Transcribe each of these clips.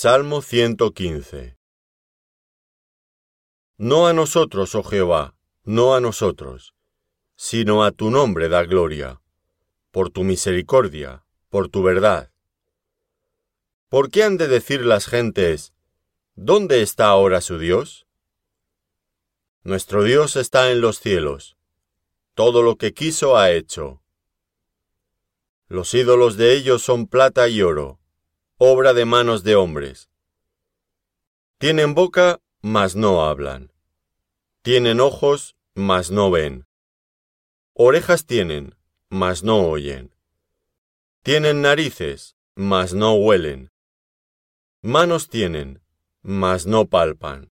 Salmo 115 No a nosotros, oh Jehová, no a nosotros, sino a tu nombre da gloria, por tu misericordia, por tu verdad. ¿Por qué han de decir las gentes, ¿dónde está ahora su Dios? Nuestro Dios está en los cielos, todo lo que quiso ha hecho. Los ídolos de ellos son plata y oro, obra de manos de hombres. Tienen boca, mas no hablan. Tienen ojos, mas no ven. Orejas tienen, mas no oyen. Tienen narices, mas no huelen. Manos tienen, mas no palpan.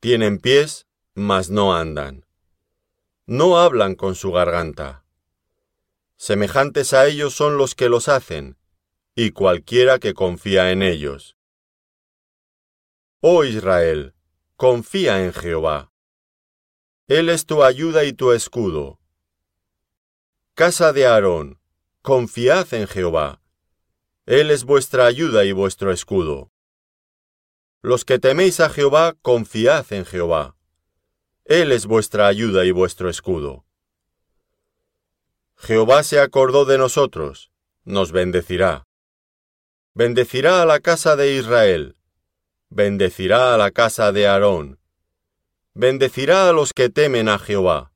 Tienen pies, mas no andan. No hablan con su garganta. Semejantes a ellos son los que los hacen, y cualquiera que confía en ellos. Oh Israel, confía en Jehová. Él es tu ayuda y tu escudo. Casa de Aarón, confiad en Jehová. Él es vuestra ayuda y vuestro escudo. Los que teméis a Jehová, confiad en Jehová. Él es vuestra ayuda y vuestro escudo. Jehová se acordó de nosotros, nos bendecirá. Bendecirá a la casa de Israel, bendecirá a la casa de Aarón, bendecirá a los que temen a Jehová,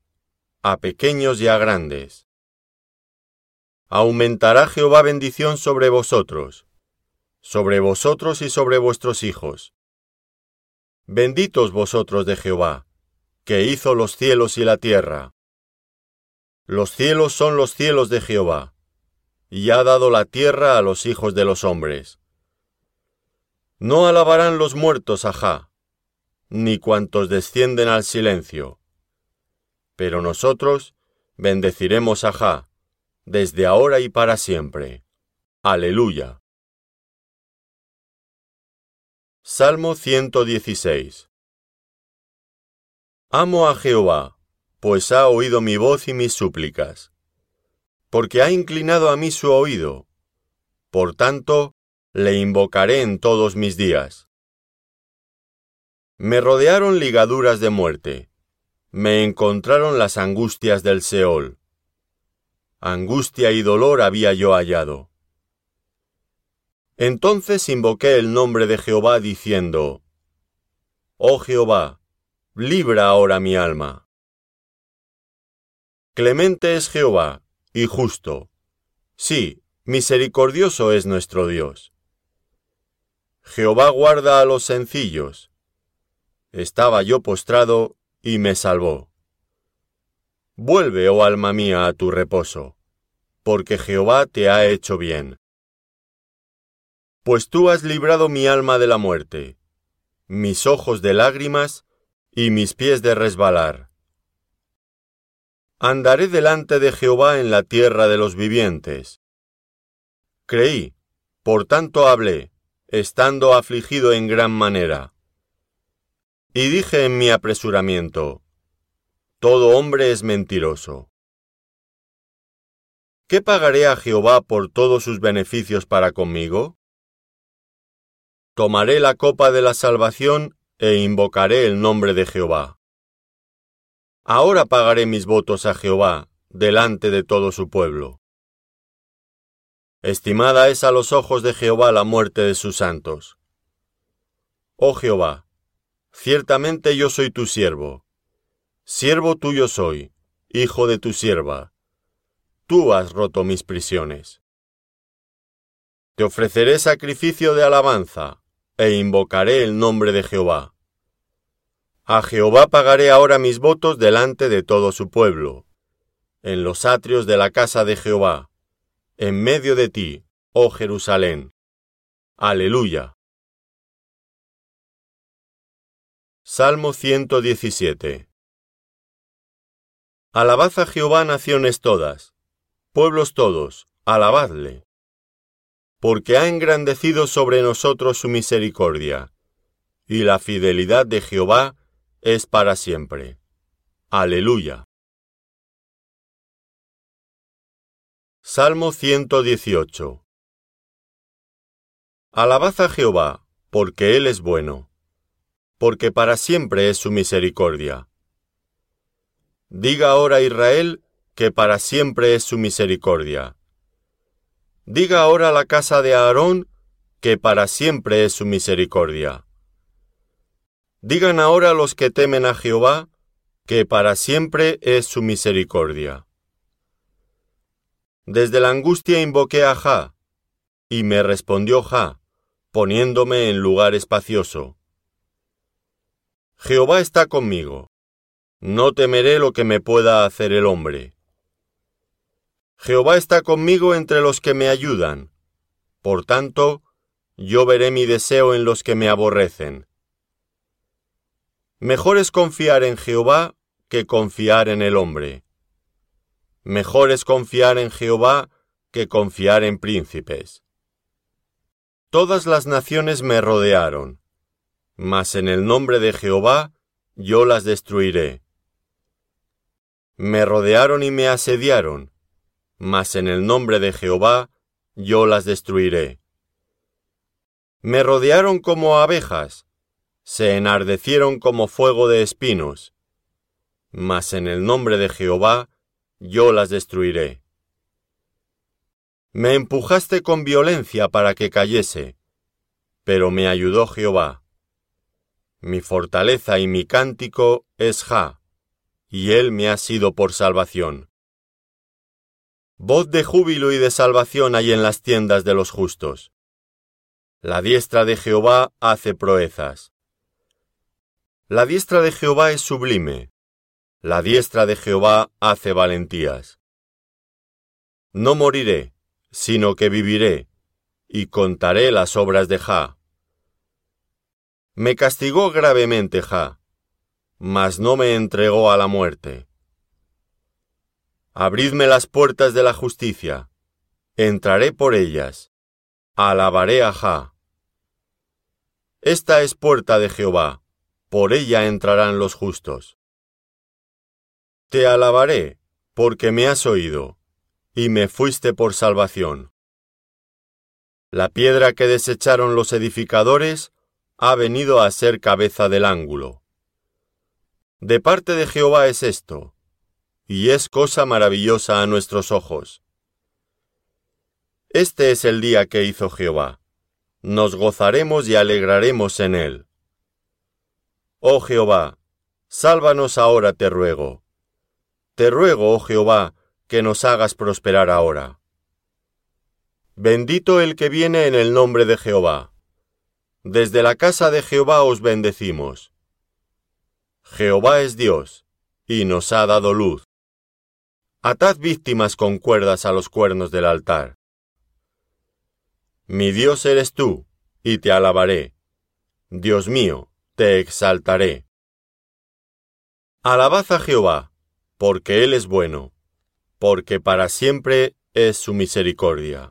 a pequeños y a grandes. Aumentará Jehová bendición sobre vosotros, sobre vosotros y sobre vuestros hijos. Benditos vosotros de Jehová, que hizo los cielos y la tierra. Los cielos son los cielos de Jehová y ha dado la tierra a los hijos de los hombres. No alabarán los muertos a Ja, ni cuantos descienden al silencio. Pero nosotros bendeciremos a Ja, desde ahora y para siempre. Aleluya. Salmo 116 Amo a Jehová, pues ha oído mi voz y mis súplicas porque ha inclinado a mí su oído. Por tanto, le invocaré en todos mis días. Me rodearon ligaduras de muerte, me encontraron las angustias del Seol. Angustia y dolor había yo hallado. Entonces invoqué el nombre de Jehová diciendo, Oh Jehová, libra ahora mi alma. Clemente es Jehová, y justo. Sí, misericordioso es nuestro Dios. Jehová guarda a los sencillos. Estaba yo postrado y me salvó. Vuelve, oh alma mía, a tu reposo, porque Jehová te ha hecho bien. Pues tú has librado mi alma de la muerte, mis ojos de lágrimas y mis pies de resbalar Andaré delante de Jehová en la tierra de los vivientes. Creí, por tanto hablé, estando afligido en gran manera. Y dije en mi apresuramiento, Todo hombre es mentiroso. ¿Qué pagaré a Jehová por todos sus beneficios para conmigo? Tomaré la copa de la salvación e invocaré el nombre de Jehová. Ahora pagaré mis votos a Jehová delante de todo su pueblo. Estimada es a los ojos de Jehová la muerte de sus santos. Oh Jehová, ciertamente yo soy tu siervo, siervo tuyo soy, hijo de tu sierva. Tú has roto mis prisiones. Te ofreceré sacrificio de alabanza, e invocaré el nombre de Jehová. A Jehová pagaré ahora mis votos delante de todo su pueblo, en los atrios de la casa de Jehová, en medio de ti, oh Jerusalén. Aleluya. Salmo 117 Alabad a Jehová naciones todas, pueblos todos, alabadle. Porque ha engrandecido sobre nosotros su misericordia, y la fidelidad de Jehová es para siempre. Aleluya. Salmo 118 Alabad a Jehová, porque Él es bueno, porque para siempre es su misericordia. Diga ahora Israel que para siempre es su misericordia. Diga ahora la casa de Aarón que para siempre es su misericordia. Digan ahora los que temen a Jehová que para siempre es su misericordia. Desde la angustia invoqué a Ja, y me respondió Ja, poniéndome en lugar espacioso. Jehová está conmigo. No temeré lo que me pueda hacer el hombre. Jehová está conmigo entre los que me ayudan. Por tanto, yo veré mi deseo en los que me aborrecen. Mejor es confiar en Jehová que confiar en el hombre. Mejor es confiar en Jehová que confiar en príncipes. Todas las naciones me rodearon, mas en el nombre de Jehová yo las destruiré. Me rodearon y me asediaron, mas en el nombre de Jehová yo las destruiré. Me rodearon como abejas, se enardecieron como fuego de espinos, mas en el nombre de Jehová yo las destruiré. Me empujaste con violencia para que cayese, pero me ayudó Jehová. Mi fortaleza y mi cántico es Ja, y él me ha sido por salvación. Voz de júbilo y de salvación hay en las tiendas de los justos. La diestra de Jehová hace proezas. La diestra de Jehová es sublime. La diestra de Jehová hace valentías. No moriré, sino que viviré, y contaré las obras de Ja. Me castigó gravemente Ja, mas no me entregó a la muerte. Abridme las puertas de la justicia, entraré por ellas, alabaré a Ja. Esta es puerta de Jehová, por ella entrarán los justos. Te alabaré, porque me has oído, y me fuiste por salvación. La piedra que desecharon los edificadores ha venido a ser cabeza del ángulo. De parte de Jehová es esto, y es cosa maravillosa a nuestros ojos. Este es el día que hizo Jehová nos gozaremos y alegraremos en él. Oh Jehová, sálvanos ahora, te ruego. Te ruego, oh Jehová, que nos hagas prosperar ahora. Bendito el que viene en el nombre de Jehová. Desde la casa de Jehová os bendecimos. Jehová es Dios, y nos ha dado luz. Atad víctimas con cuerdas a los cuernos del altar. Mi Dios eres tú, y te alabaré. Dios mío, te exaltaré. Alabad a Jehová, porque Él es bueno, porque para siempre es su misericordia.